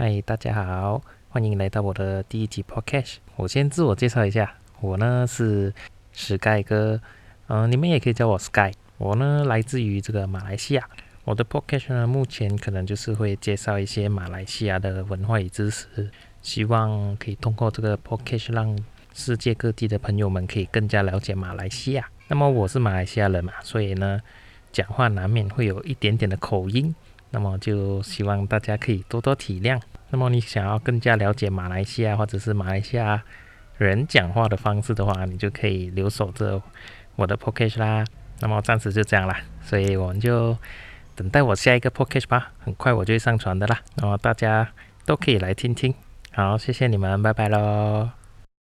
嗨，大家好，欢迎来到我的第一集 podcast。我先自我介绍一下，我呢是 Sky 哥，嗯、你们也可以叫我 Sky。我呢来自于这个马来西亚。我的 podcast 呢，目前可能就是会介绍一些马来西亚的文化与知识，希望可以通过这个 podcast 让世界各地的朋友们可以更加了解马来西亚。那么我是马来西亚人嘛，所以呢，讲话难免会有一点点的口音。那么就希望大家可以多多体谅。那么你想要更加了解马来西亚或者是马来西亚人讲话的方式的话，你就可以留守着我的 p o c a s t 啦。那么暂时就这样啦，所以我们就等待我下一个 p o c a s t 吧，很快我就会上传的啦。那么大家都可以来听听。好，谢谢你们，拜拜喽。